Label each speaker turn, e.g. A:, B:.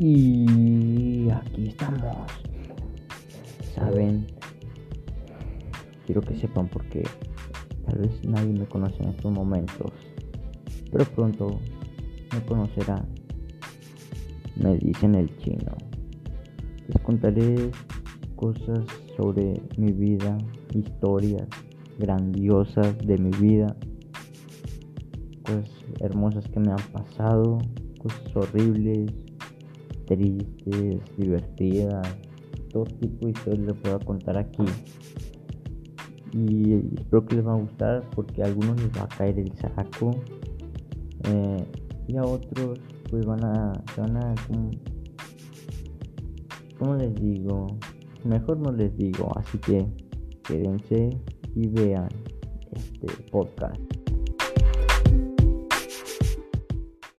A: Y aquí estamos. Saben, quiero que sepan porque tal vez nadie me conoce en estos momentos, pero pronto me conocerá. Me dicen el chino. Les contaré cosas sobre mi vida, historias grandiosas de mi vida, cosas hermosas que me han pasado, cosas horribles, tristes, divertidas, todo tipo de historias les puedo contar aquí. Y espero que les va a gustar porque a algunos les va a caer el saco eh, y a otros pues van a, se van a, como, ¿cómo les digo? Mejor no les digo, así que quédense y vean este podcast.